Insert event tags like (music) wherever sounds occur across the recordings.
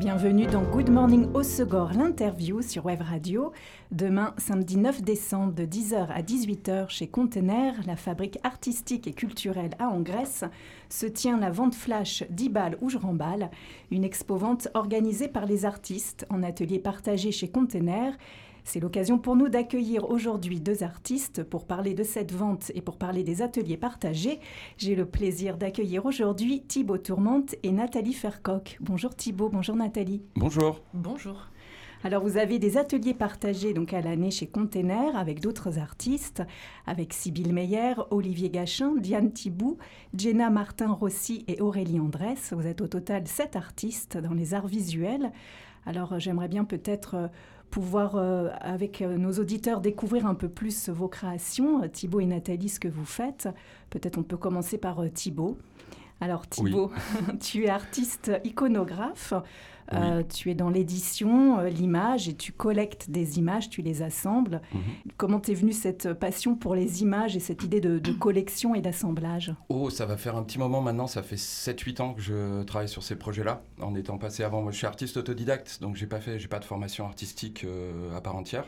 Bienvenue dans Good Morning Segor, l'interview sur Web Radio. Demain, samedi 9 décembre, de 10h à 18h, chez Container, la fabrique artistique et culturelle à Angresse, se tient la vente flash 10 balles ou je remballe, une expo-vente organisée par les artistes en atelier partagé chez Container c'est l'occasion pour nous d'accueillir aujourd'hui deux artistes pour parler de cette vente et pour parler des ateliers partagés. J'ai le plaisir d'accueillir aujourd'hui Thibaut Tourmente et Nathalie Fercoq. Bonjour Thibaut, bonjour Nathalie. Bonjour. Bonjour. Alors vous avez des ateliers partagés donc à l'année chez Container avec d'autres artistes, avec Sybille Meyer, Olivier Gachin, Diane Thibou, Jenna Martin-Rossi et Aurélie Andrès. Vous êtes au total sept artistes dans les arts visuels. Alors j'aimerais bien peut-être pouvoir, euh, avec euh, nos auditeurs, découvrir un peu plus vos créations. Thibaut et Nathalie, ce que vous faites. Peut-être on peut commencer par euh, Thibaut. Alors Thibaut, (laughs) tu es artiste iconographe. Euh, tu es dans l'édition, euh, l'image, et tu collectes des images, tu les assembles. Mhm. Comment t'es venue cette passion pour les images et cette idée de, collection et d'assemblage? Oh, ça va faire un petit moment maintenant, ça fait 7-8 ans que je travaille sur ces projets-là, en étant passé avant. Moi, je suis artiste autodidacte, donc j'ai pas fait, j'ai pas de formation artistique euh, à part entière.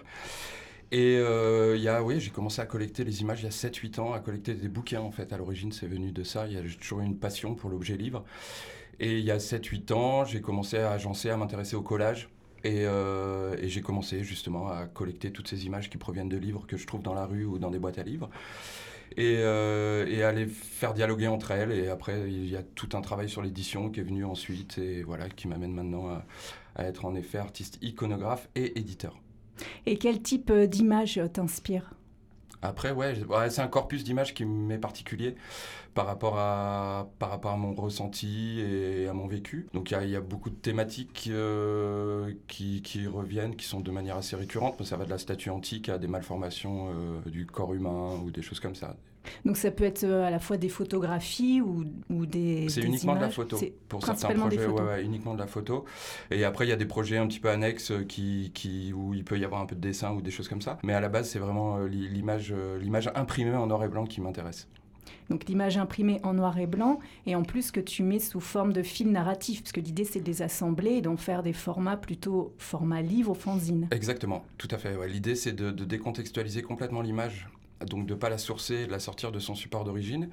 Et il y a, oui, j'ai commencé à collecter les images il y a 7-8 ans, à collecter des bouquins en fait. À l'origine, c'est venu de ça. Il y a toujours eu une passion pour l'objet livre. Et il y a 7-8 ans, j'ai commencé à agencer, à m'intéresser au collage. Euh, et, j'ai commencé justement à collecter toutes ces images qui proviennent de livres que je trouve dans la rue ou dans des boîtes à livres. Et, euh, à les faire dialoguer entre elles. Et après, il y a tout un travail sur l'édition qui est venu ensuite et voilà, qui m'amène maintenant à, à, être en effet artiste iconographe et éditeur. Et quel type euh, d'image t'inspire? Après, ouais, c'est un corpus d'images qui m'est particulier par rapport, à, par rapport à mon ressenti et à mon vécu. Donc il y, a beaucoup de thématiques euh, qui, reviennent, qui sont de manière assez récurrente. Ça va de la statue antique à des malformations euh, du corps humain ou des choses comme ça. Donc ça peut être euh, à la fois des photographies ou, ou des C'est uniquement de la photo. Pour certains projets, ouais, uniquement de la photo. Et après, il y a des projets un petit peu annexes euh, qui, qui, où il peut y avoir un peu de dessin ou des choses comme ça. Mais à la base, c'est vraiment euh, l'image, l'image imprimée en noir et blanc qui m'intéresse. Donc l'image imprimée en noir et blanc, et en plus que tu mets sous forme de fil narratif, parce que l'idée c'est de les assembler et d'en faire des formats plutôt format livre ou fanzine. Exactement, tout à fait. L'idée c'est de, de, décontextualiser complètement l'image donc de ne pas la sourcer, de la sortir de son support d'origine,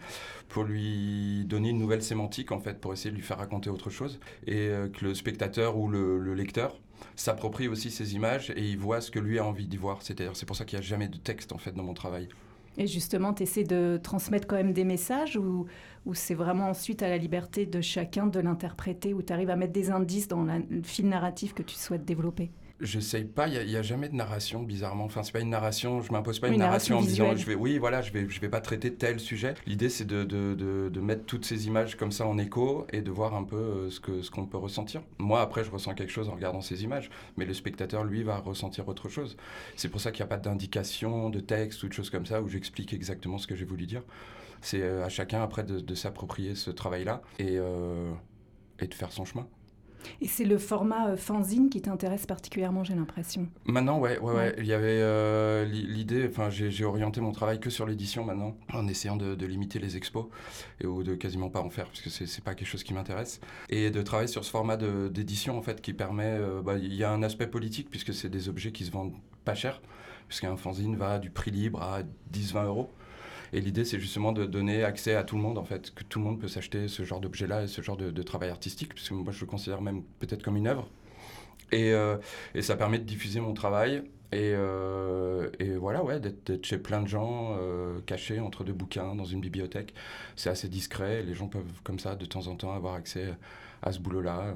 pour lui donner une nouvelle sémantique en fait, pour essayer de lui faire raconter autre chose, et euh, que le spectateur ou le, lecteur s'approprie aussi ces images et il voit ce que lui a envie d'y voir. C'est-à-dire, c'est pour ça qu'il n'y a jamais de texte en fait dans mon travail. Et justement, tu essaies de transmettre quand même des messages ou, c'est vraiment ensuite à la liberté de chacun de l'interpréter ou tu arrives à mettre des indices dans le fil narratif que tu souhaites développer? J'essaye pas, il n'y a, jamais de narration, bizarrement. Enfin, c'est pas une narration, je m'impose pas une, narration, en disant, je vais, oui, voilà, je vais, je vais pas traiter tel sujet. L'idée, c'est de, de, de, mettre toutes ces images comme ça en écho et de voir un peu euh, ce qu'on ce qu'on peut ressentir. Moi, après, je ressens quelque chose en regardant ces images, mais le spectateur, lui, va ressentir autre chose. C'est pour ça qu'il n'y a pas d'indication, de texte ou de choses comme ça où j'explique exactement ce que j'ai voulu dire. C'est euh, à chacun, après, de, s'approprier ce travail-là et, euh, et de faire son chemin. Et c'est le format euh, fanzine qui t'intéresse particulièrement, j'ai l'impression. Maintenant, ouais, ouais, ouais. Il y avait euh, l'idée, enfin, j'ai orienté mon travail que sur l'édition maintenant, en essayant de, limiter les expos, et, ou de quasiment pas en faire, parce que c'est pas quelque chose qui m'intéresse. Et de travailler sur ce format d'édition, en fait, qui permet, euh, bah, il y a un aspect politique, puisque c'est des objets qui se vendent pas cher, puisqu'un fanzine va du prix libre à 10-20 euros. Et l'idée, c'est justement de donner accès à tout le monde, en fait, que tout le monde peut s'acheter ce genre d'objet-là et ce genre de, travail artistique, puisque moi, je le considère même peut-être comme une œuvre. Et, euh, ça permet de diffuser mon travail. Et, euh, voilà, ouais, d'être chez plein de gens, euh, cachés entre deux bouquins dans une bibliothèque. C'est assez discret. Les gens peuvent, comme ça, de temps en temps, avoir accès à ce boulot-là.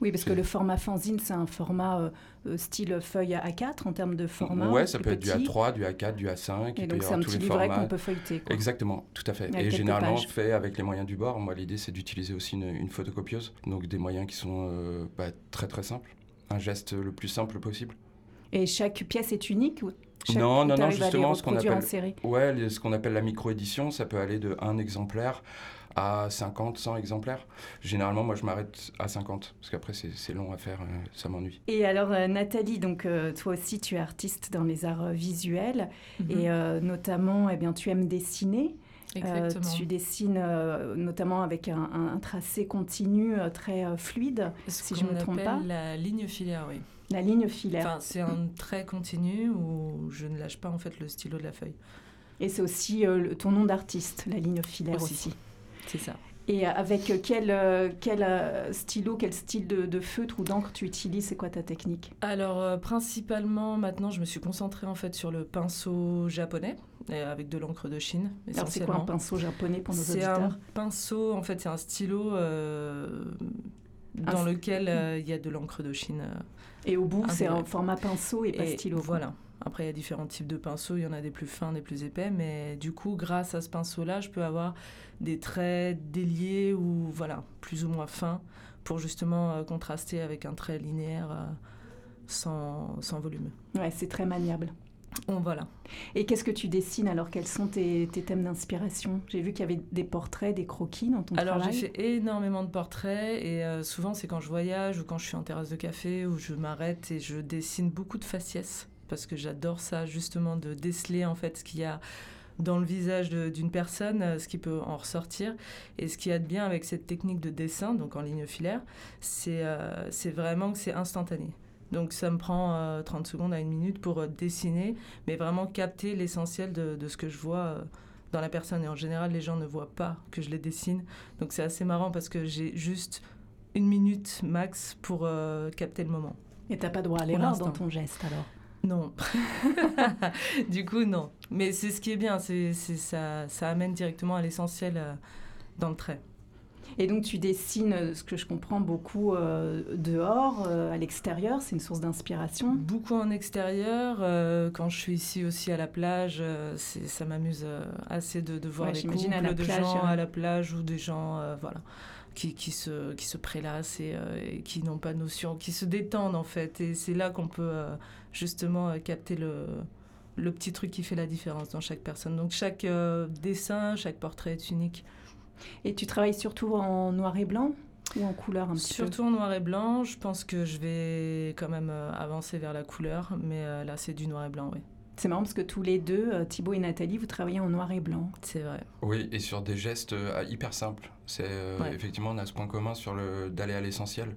Oui, parce que le format fanzine, c'est un format euh, euh, style feuille A4 en termes de format. Oui, ça peut être du A3, du A4, du A5. Et donc c'est un petit livret qu'on peut feuilleter. Exactement, tout à fait. Et, généralement fait avec les moyens du bord. Moi, l'idée, c'est d'utiliser aussi une, photocopieuse. Donc des moyens qui sont euh, bah, très très simples. Un geste le plus simple possible. Et chaque pièce est unique non, non, non, justement, ce qu'on appelle, ouais, ce qu'on appelle la micro-édition, ça peut aller de un exemplaire à 50, 100 exemplaires. Généralement, moi, je m'arrête à 50, parce qu'après, c'est long à faire, euh, ça m'ennuie. Et alors, euh, Nathalie, donc, euh, toi aussi, tu es artiste dans les arts visuels, Mhm. et notamment, eh bien, tu aimes dessiner. Exactement. tu dessines notamment avec un, un tracé continu très fluide, Ce si je qu'on me trompe pas. la ligne filaire, oui. La ligne filaire. Enfin, c'est un trait continu où je ne lâche pas en fait le stylo de la feuille. Et c'est aussi euh, le- ton nom d'artiste, la ligne filaire aussi. Aussi. C'est ça. Et euh, avec quel, euh, quel euh, stylo, quel style de, de feutre ou d'encre tu utilises? C'est quoi ta technique? Alors euh, principalement maintenant, je me suis concentrée en fait sur le pinceau japonais avec de l'encre de Chine Alors c'est quoi un pinceau japonais pour nos C'est un auditeurs pinceau, en fait, c'est un stylo euh, dans lequel euh, il y a de l'encre de Chine. Et au bout, c'est un format pinceau et pas Et stylo. Voilà. Après, il y a différents types de pinceaux. Il y en a des plus fins, des plus épais. Mais du coup, grâce à ce pinceau-là, je peux avoir des traits déliés ou voilà, plus ou moins fins pour justement euh, contraster avec un trait linéaire euh, sans, sans volume. Ouais, c'est très maniable. Bon, voilà. Et qu'est-ce que tu dessines alors? Quels sont tes, tes thèmes d'inspiration? J'ai vu qu'il y avait des portraits, des croquis dans ton Alors, j'ai travail. fait énormément de portraits et euh, souvent, c'est quand je voyage ou quand je suis en terrasse de café où je m'arrête et je dessine beaucoup de faciès parce que j'adore ça, justement, de déceler en fait ce qu'il y a dans le visage d'une personne, euh, ce qui peut en ressortir. Et ce qu'il y a de bien avec cette technique de dessin, donc en ligne filaire, c'est euh, vraiment que c'est instantané. Donc ça me prend euh, 30 secondes à une minute pour euh, dessiner, mais vraiment capter l'essentiel de, de ce que je vois euh, dans la personne. Et en général, les gens ne voient pas que je les dessine. Donc c'est assez marrant parce que j'ai juste une minute max pour euh, capter le moment. Et t'as pas droit à l'erreur dans ton geste alors? Non. (laughs) du coup, non. Mais c'est ce qui est bien, c'est ça, ça amène directement à l'essentiel euh, dans le trait. Et donc tu dessines, euh, ce que je comprends, beaucoup euh, dehors, euh, à l'extérieur, c'est une source d'inspiration. Beaucoup en extérieur. euh, quand je suis ici aussi à la plage, c'est- ça m'amuse assez de, de voir Ouais, j'imagine couples à la de plage, gens à la plage ou des gens voilà, qui, qui, se, qui se prélassent et, euh, et qui n'ont pas de notion, qui se détendent en fait. Et c'est là qu'on peut euh, justement euh, capter le, le petit truc qui fait la différence dans chaque personne. Donc chaque dessin, chaque portrait est unique. Et tu travailles surtout en noir et blanc ou en couleur un petit Surtout en noir et blanc, je pense que je vais quand même euh, avancer vers la couleur, mais euh, là c'est du noir et blanc, oui. C'est marrant parce que tous les deux, euh, Thibaut et Nathalie, vous travaillez en noir et blanc. C'est vrai. Oui, et sur des gestes euh, hyper simples. C'est euh, Ouais. effectivement on a ce point commun sur le d'aller à l'essentiel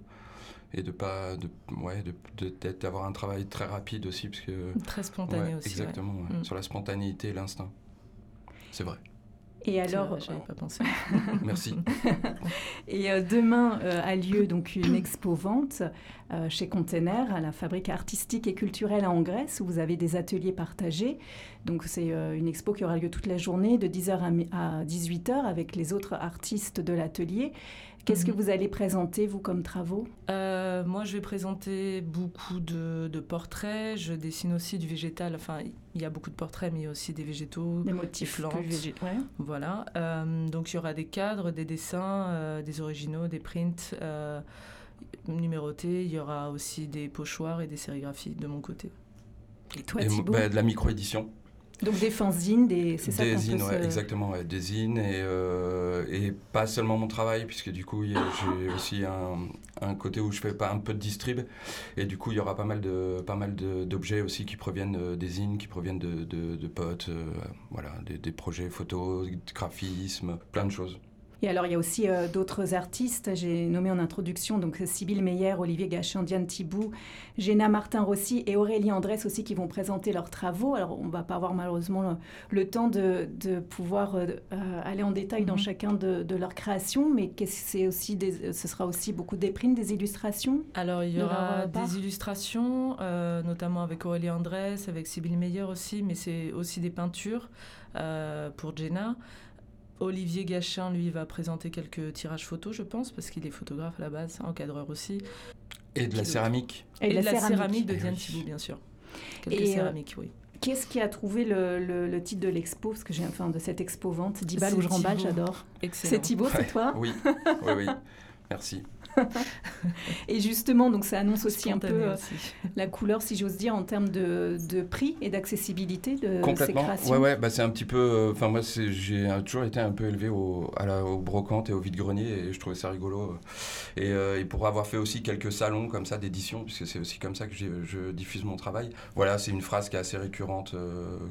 et de pas de ouais de de- d'être- d'avoir un travail très rapide aussi parce que Très spontané ouais, aussi. exactement ouais. Mm. sur la spontanéité et l'instinct. C'est vrai. Et alors, j'avais pas pensé. Merci. (laughs) et euh, demain euh, a lieu donc une expo-vente euh, chez Container à la fabrique artistique et culturelle à Angresse où vous avez des ateliers partagés. Donc c'est euh, une expo qui aura lieu toute la journée de 10h à mi- à 18h avec les autres artistes de l'atelier. Qu'est-ce que Mhm. vous allez présenter, vous, comme travaux? Euh, moi, je vais présenter beaucoup de, de portraits. Je dessine aussi du végétal. Enfin, il y a beaucoup de portraits, mais il y a aussi des végétaux. Des motifs plantes. plus végé- ouais. Voilà. Euh, donc, il y aura des cadres, des dessins, euh, des originaux, des prints numérotés. Il y aura aussi des pochoirs et des sérigraphies de mon côté. Et toi, Et bah, de la micro-édition. Donc des fanzines, des... c'est ça Des zines, ouais, se- exactement, ouais, des zines et, euh, et pas seulement mon travail, puisque du coup j'ai aussi un, un côté où je fais pas un peu de distrib, et du coup il y aura pas mal de pas mal d'objets aussi qui proviennent euh, des zines, qui proviennent de, de, de potes, euh, voilà, des, des projets photos, graphisme, plein de choses. Et alors, il y a aussi euh, d'autres artistes. J'ai nommé en introduction donc Sybille Meyer, Olivier Gachin, Diane Thibou, Géna Martin-Rossi et Aurélie Andrès aussi qui vont présenter leurs travaux. Alors, on va pas avoir malheureusement le, le temps de, de pouvoir euh, euh, aller en détail dans Mhm. chacun de, de leurs créations, mais c'est aussi des, ce sera aussi beaucoup des prints, des illustrations. Alors, il y aura des illustrations, euh, notamment avec Aurélie Andrès, avec Sybille Meyer aussi, mais c'est aussi des peintures pour Jenna. Olivier Gachin, lui, va présenter quelques tirages photos, je pense, parce qu'il est photographe à la base, encadreur aussi. Et de la céramique. Et, la de la céramique, de Eh Diane oui. Thibault, bien sûr. Quelques Et, euh, céramiques, oui. Qu'est-ce qui a trouvé le, le- le titre de l'expo? Parce que j'ai enfin de cette expo vente, 10 balles ou je remballe, j'adore. C'est Thibaut, c'est Ouais. toi? Oui, oui, oui. Merci. (laughs) et justement, donc ça annonce aussi un peu euh, la couleur, si j'ose dire, en termes de, de prix et d'accessibilité de ces créations. Ouais, ouais, bah c'est un petit peu. Euh, enfin, moi, j'ai toujours été un peu élevé au, à la, au brocante et au vide-grenier et je trouvais ça rigolo. Et, euh, et, pour avoir fait aussi quelques salons comme ça d'édition, puisque c'est aussi comme ça que je diffuse mon travail. Voilà, c'est une phrase qui est assez récurrente,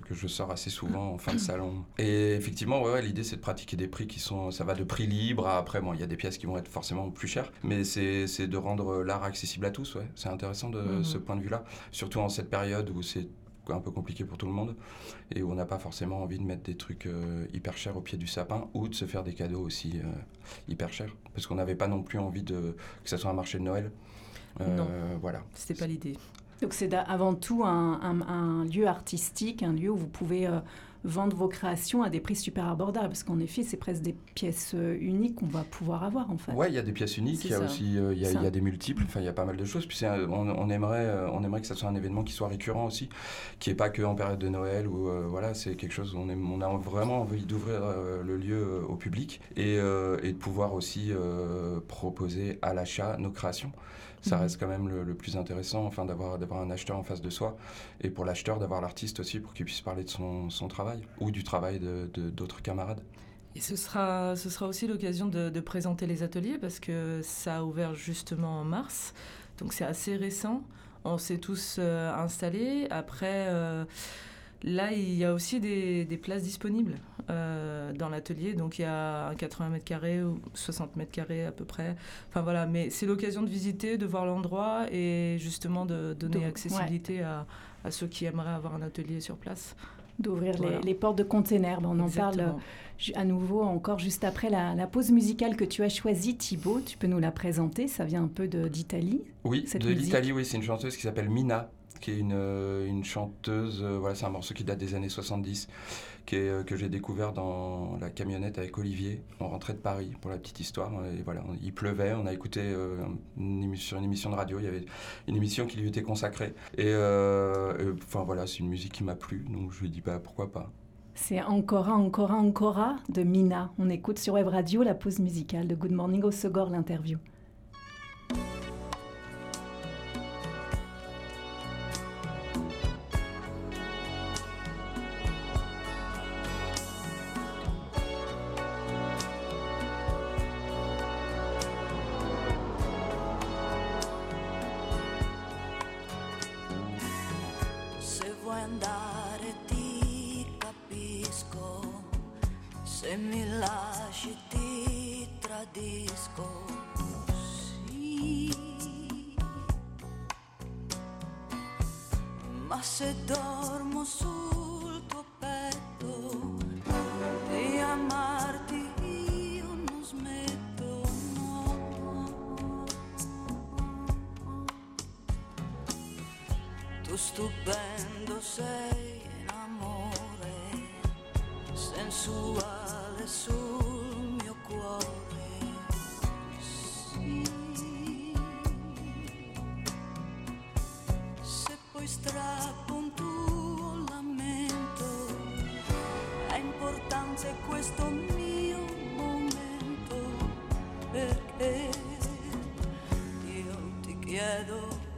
que je sors assez souvent en fin de salon. Et effectivement, ouais, ouais l'idée c'est de pratiquer des prix qui sont. Ça va de prix libre à après, bon, il y a des pièces qui vont être forcément plus chères, mais c'est de rendre l'art accessible à tous, ouais. C'est intéressant de mhm. ce point de vue-là, surtout en cette période où c'est un peu compliqué pour tout le monde et où on n'a pas forcément envie de mettre des trucs euh, hyper chers au pied du sapin ou de se faire des cadeaux aussi euh, hyper chers parce qu'on n'avait pas non plus envie de que ça soit un marché de Noël. Euh, non, voilà. C'était pas l'idée. Donc c'est avant tout un, un, lieu artistique, un lieu où vous pouvez vendre vos créations à des prix super abordables. Parce qu'en effet, c'est presque des pièces euh, uniques qu'on va pouvoir avoir, en fait. Oui, il y a des pièces uniques, il y a aussi euh, il y, a, des multiples, enfin, il y a pas mal de choses. Puis on, aimerait, euh, on aimerait que ça soit un événement qui soit récurrent aussi, qui n'est pas que en période de Noël, ou voilà, c'est quelque chose où on, on a vraiment envie d'ouvrir le lieu au public et, et, de pouvoir aussi proposer à l'achat nos créations ça mhm. reste quand même le, plus intéressant, enfin, d'avoir, d'avoir un acheteur en face de soi, et pour l'acheteur d'avoir l'artiste aussi pour qu'il puisse parler de son, son travail ou du travail de, d'autres camarades. Et ce sera, ce sera aussi l'occasion de, présenter les ateliers parce que ça a ouvert justement en mars, donc c'est assez récent. On s'est tous euh, installés. Après, euh, Là, il y a aussi des, places disponibles euh, dans l'atelier. Donc, il y a 80 mètres carrés ou 60 mètres carrés à peu près. Enfin, voilà. Mais c'est l'occasion de visiter, de voir l'endroit et justement de donner accessibilité à, ceux qui aimeraient avoir un atelier sur place. D'ouvrir les, portes de containers. on en parle euh, à nouveau encore juste après la, pause musicale que tu as choisie, Thibaut. Tu peux nous la présenter Ça vient un peu d'Italie. Oui, de l'Italie, oui. C'est une chanteuse qui s'appelle Mina qui est une, euh, une chanteuse. Euh, voilà, c'est un morceau qui date des années 70, qui est, euh, que j'ai découvert dans la camionnette avec Olivier. On rentrait de Paris pour la petite histoire. Et voilà, il pleuvait, on a écouté une sur une émission de radio. Il y avait une émission qui lui était consacrée. Et enfin voilà, c'est une musique qui m'a plu, donc je lui dit bah, pourquoi pas. C'est Ancora, Ancora, Ancora de Mina. On écoute sur Web Radio la pause musicale de Good Morning au Segor, l'interview. Mi lasci ti tradisco, sì. Ma se dormo su mancanza questo mio momento perché io ti chiedo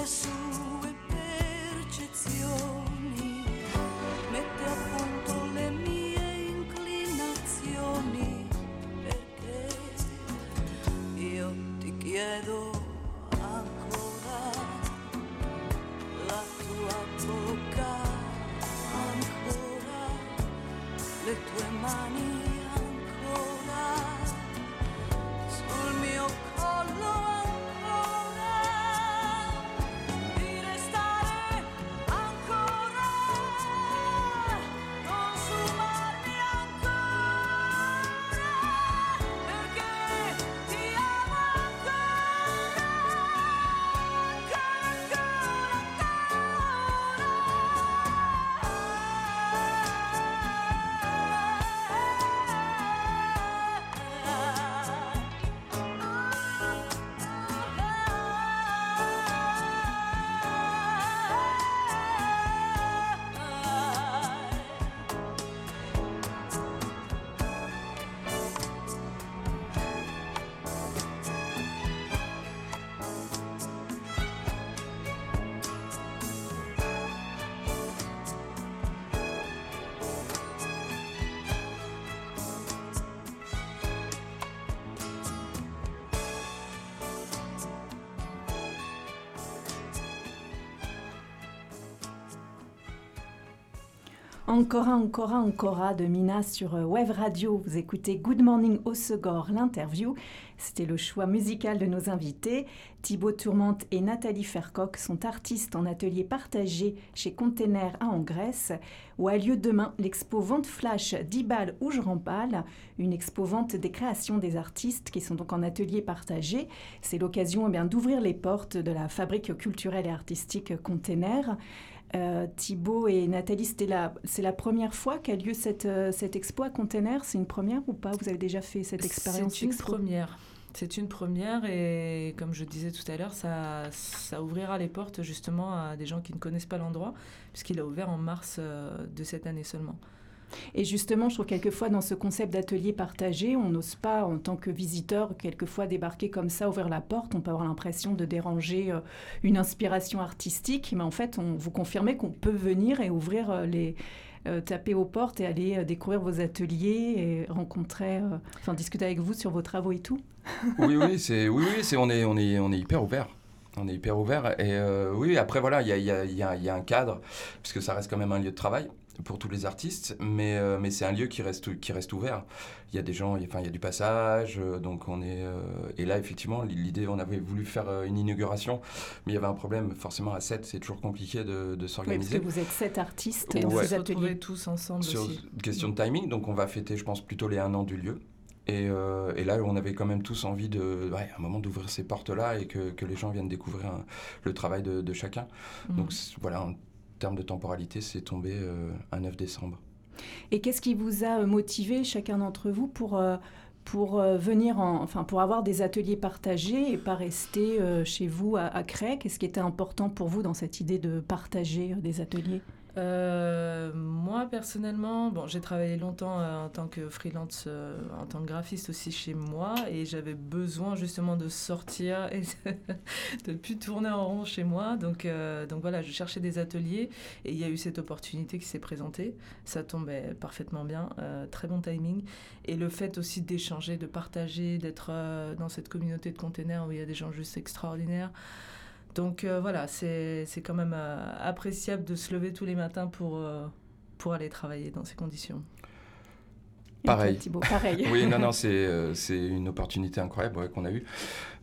Jesús. Encore, encore, encore de Mina sur euh, Web Radio. Vous écoutez Good Morning au Segor, l'interview. C'était le choix musical de nos invités. Thibaut Tourmente et Nathalie Fercoq sont artistes en atelier partagé chez Container à Grèce, où a lieu demain l'expo Vente Flash d'Ibal ou je rempale, une expo vente des créations des artistes qui sont donc en atelier partagé. C'est l'occasion eh d'ouvrir les portes de la fabrique culturelle et artistique Container. Euh, Thibaut et Nathalie, c'est la, la première fois qu'a lieu cette, euh, cette expo à Container C'est une première ou pas? Vous avez déjà fait cette expérience C'est une première. C'est une première et comme je disais tout à l'heure, ça, ça ouvrira les portes justement à des gens qui ne connaissent pas l'endroit, puisqu'il a ouvert en mars euh, de cette année seulement. Et justement, je trouve quelquefois dans ce concept d'atelier partagé, on n'ose pas, en tant que visiteur, quelquefois débarquer comme ça, ouvrir la porte. On peut avoir l'impression de déranger euh, une inspiration artistique, mais en fait, on vous confirmez qu'on peut venir et ouvrir euh, les euh, taper aux portes et aller découvrir vos ateliers et rencontrer, enfin discuter avec vous sur vos travaux et tout. oui, oui, c'est, oui, oui, c'est, on est, on est, on est hyper ouvert. On est hyper ouvert. Et oui, après, voilà, il y a, y, a, y a, un cadre, puisque ça reste quand même un lieu de travail pour tous les artistes, mais, euh, mais c'est un lieu qui reste, qui reste ouvert. Il y a des gens, enfin, il y a du passage, euh, donc on est... Euh, et là, effectivement, l'idée, on avait voulu faire une inauguration, mais il y avait un problème, forcément, à 7, c'est toujours compliqué de, de s'organiser. Oui, parce que vous êtes 7 artistes et vous ateliers. tous ensemble Sur aussi. question de timing, donc on va fêter, je pense, plutôt les un an du lieu. Et, et, là, on avait quand même tous envie de, ouais, un moment d'ouvrir ces portes-là et que, que, les gens viennent découvrir le travail de, de chacun. Mmh. Donc voilà, termes de temporalité, c'est tombé euh, un 9 décembre. Et qu'est-ce qui vous a euh, motivé, chacun d'entre vous, pour, euh, pour venir, en, enfin, pour avoir des ateliers partagés et pas rester chez vous à, à Qu'est-ce qui était important pour vous dans cette idée de partager des ateliers? Euh, moi, personnellement, bon, j'ai travaillé longtemps euh, en tant que freelance, euh, en tant que graphiste aussi chez moi, et j'avais besoin justement de sortir (laughs) et de ne plus tourner en rond chez moi. Donc, donc voilà, je cherchais des ateliers, et il y a eu cette opportunité qui s'est présentée. Ça tombait parfaitement bien, très bon timing. Et le fait aussi d'échanger, de partager, d'être dans cette communauté de containers où il y a des gens juste extraordinaires. Donc euh, voilà, c'est quand même euh, appréciable de se lever tous les matins pour, euh, pour aller travailler dans ces conditions. Pareil. pareil. (laughs) oui, non, non, (laughs) c'est une opportunité incroyable qu'on a eue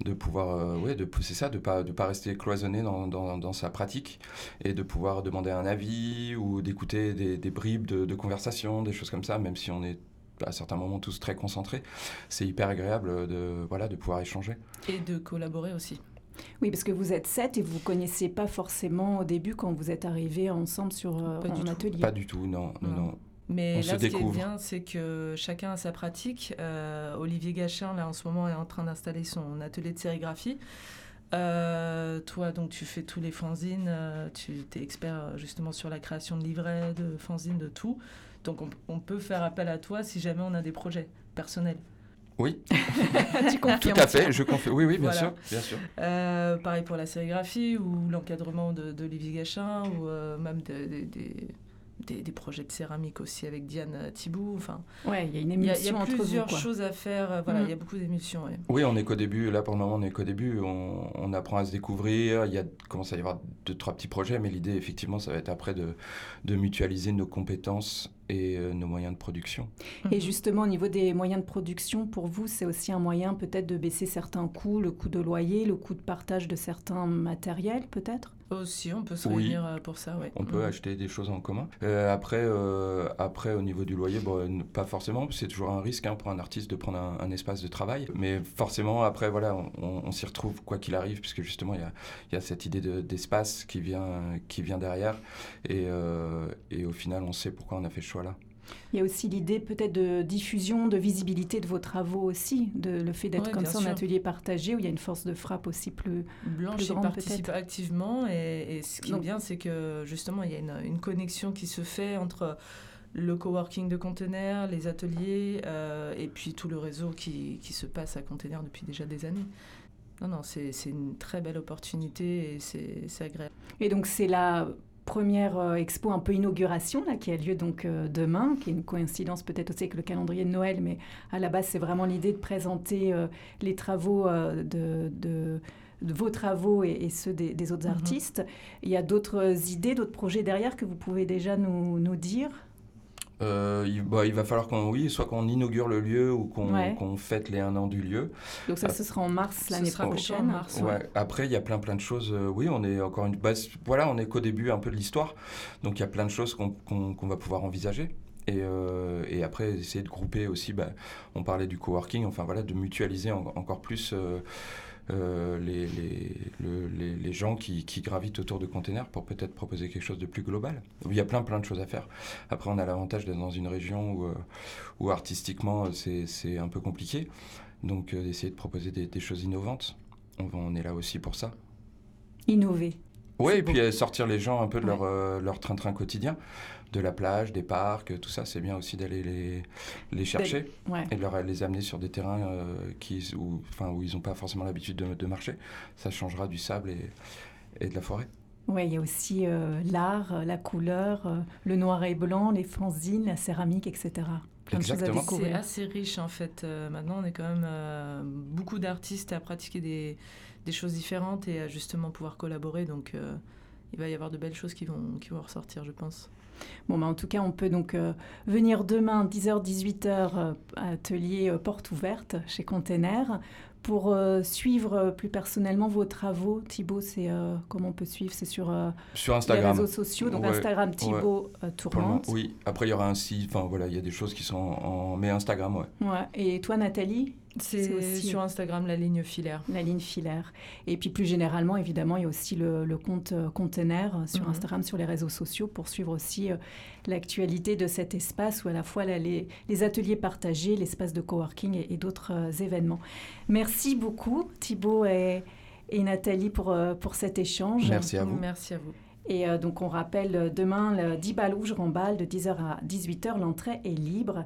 de pouvoir, ouais, de pousser ça, de ne pas, de pas rester cloisonné dans, dans, dans, sa pratique et de pouvoir demander un avis ou d'écouter des, des, bribes de, de conversation, des choses comme ça, même si on est à certains moments tous très concentrés. C'est hyper agréable de, voilà, de pouvoir échanger. Et de collaborer aussi. Oui, parce que vous êtes sept et vous ne connaissez pas forcément au début quand vous êtes arrivés ensemble sur euh, un atelier. Pas du tout, non. non, non. Mais là, ce qui est bien, c'est que chacun a sa pratique. Euh, Olivier Gachin, là, en ce moment, est en train d'installer son atelier de sérigraphie. Euh, toi, donc tu fais tous les fanzines, euh, tu es expert justement sur la création de livrets, de fanzines, de tout. Donc on, on peut faire appel à toi si jamais on a des projets personnels. Oui, (laughs) tu tout à fait, je confie. Oui, oui, bien Voilà. sûr, bien sûr. Euh, pareil pour la sérigraphie ou l'encadrement de- d'Olivier Gachin ou euh, même de- de- des- des, projets de céramique aussi avec Diane Thibault. Enfin, Ouais, il y a une il y a, il y émulsion a vous. plusieurs choses à faire. euh, Voilà, Mm. il y a beaucoup d'émulsions. ouais. Oui, on est qu'au début. Là, pour le moment, on est qu'au début. On, on apprend à se découvrir. Il y a commence à y avoir deux, trois petits projets, mais l'idée, effectivement, ça va être après de, de mutualiser nos compétences et euh, nos moyens de production. Et justement, au niveau des moyens de production, pour vous, c'est aussi un moyen peut-être de baisser certains coûts, le coût de loyer, le coût de partage de certains matériels, peut-être? Aussi, on peut se Oui. réunir euh, pour ça. Ouais. On peut Mm. acheter des choses en commun. Euh, après, euh, après, au niveau du loyer, bon, pas forcément. C'est toujours un risque hein, pour un artiste de prendre un, un espace de travail. Mais forcément, après, voilà, on, on- on s'y retrouve quoi qu'il arrive, puisque justement, il y a, il y a cette idée de- d'espace qui vient, qui vient derrière. Et, euh, et au final, on sait pourquoi on a fait ce choix-là. Il y a aussi l'idée peut-être de diffusion, de visibilité de vos travaux aussi, de, le fait d'être Ouais, comme ça en atelier partagé, où il y a une force de frappe aussi plus... Blanche plus y grande, participe peut-être. activement et, et ce qui Donc- est bien, c'est que justement, il y a une, une connexion qui se fait entre le coworking de conteneurs, les ateliers euh, et puis tout le réseau qui, qui se passe à conteneurs depuis déjà des années. Non, non, c'est une très belle opportunité et c'est c'est agréable. Et donc c'est la première euh, expo un peu inauguration là, qui a lieu donc euh, demain, qui est une coïncidence peut-être aussi avec le calendrier de Noël, mais à la base c'est vraiment l'idée de présenter euh, les travaux euh, de, de- de vos travaux et, et ceux des, des autres Mhm. artistes. Il y a d'autres idées, d'autres projets derrière que vous pouvez déjà nous, nous dire? Euh, il, bah, il va falloir qu'on, oui, soit qu'on inaugure le lieu ou qu'on Ouais. fête les un an du lieu. Donc ça ce sera en mars l'année en prochaine. mars. Ouais. Après, il y a plein plein de choses. euh, oui, on est encore une base. Voilà, on est qu'au début un peu de l'histoire. Donc il y a plein de choses qu'on va pouvoir envisager. Et, euh, et après, essayer de grouper aussi. bah, on parlait du coworking. Enfin voilà, de mutualiser en- encore plus. Euh, les, les, le- les, les gens qui, qui gravitent autour de containers pour peut-être proposer quelque chose de plus global. Il y a plein plein de choses à faire. Après, on a l'avantage d'être dans une région où, euh, où artistiquement euh, c'est un peu compliqué. Donc euh, d'essayer de proposer des, des choses innovantes. On, est là aussi pour ça. Innover. Oui, et puis sortir les gens un peu de Ouais. leur, euh, leur train-train quotidien, de la plage, des parcs, tout ça. C'est bien aussi d'aller les, les chercher Ouais. et de leur, les amener sur des terrains euh, qui, où, enfin, où ils n'ont pas forcément l'habitude de, de marcher. Ça changera du sable et, et de la forêt. Ouais, il y a aussi euh, l'art, euh, la couleur, euh, le noir et blanc, les fanzines, la céramique, etc. Plein Exactement. C'est assez riche en fait. Euh, maintenant, on est quand même euh, beaucoup d'artistes à pratiquer des, des choses différentes et à justement pouvoir collaborer. Donc, euh, il va y avoir de belles choses qui vont, qui vont ressortir, je pense. Bon, bah, en tout cas, on peut donc euh, venir demain, 10h-18h, euh, à atelier euh, porte ouverte chez Container. Pour euh, suivre plus personnellement vos travaux, Thibaut, c'est euh, comment on peut suivre? C'est sur euh, Sur les Instagram. réseaux sociaux, donc Ouais, Instagram Thibaut Tourmente. oui. Après, il y aura un site. Enfin, voilà, il y a des choses qui sont en. Mais Instagram, ouais. Ouais. Et toi, Nathalie? C'est sur Instagram la ligne filaire. La ligne filaire. Et puis plus généralement, évidemment, il y a aussi le, le compte euh, Container euh, sur Mhm. Instagram, sur les réseaux sociaux, pour suivre aussi euh, l'actualité de cet espace où à la fois là, les, les ateliers partagés, l'espace de coworking et, et d'autres euh, événements. Merci beaucoup Thibaut et, et Nathalie pour, euh, pour cet échange. Merci à vous. Merci à vous. Et euh, donc on rappelle euh, demain, le 10 balles où je remballe, de 10h à 18h, l'entrée est libre.